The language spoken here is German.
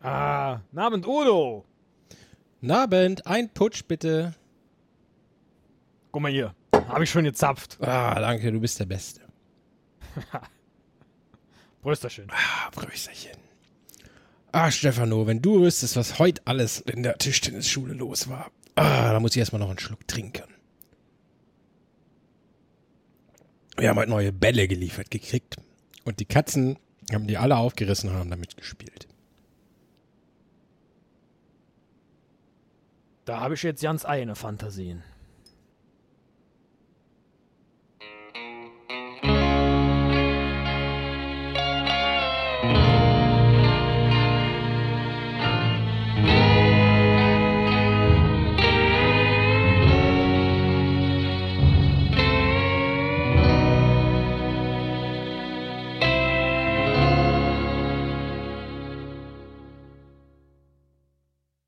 Abend, Udo. Abend, ein Putsch bitte. Guck mal hier, habe ich schon gezapft. Ah, danke, du bist der Beste. Brüsterchen. Ah, Brüsterchen. Ah, Stefano, wenn du wüsstest, was heute alles in der Tischtennisschule los war. Ah, da muss ich erstmal noch einen Schluck trinken. Wir haben heute neue Bälle geliefert gekriegt. Und die Katzen haben die alle aufgerissen und haben damit gespielt. Da habe ich jetzt ganz eigene Fantasien.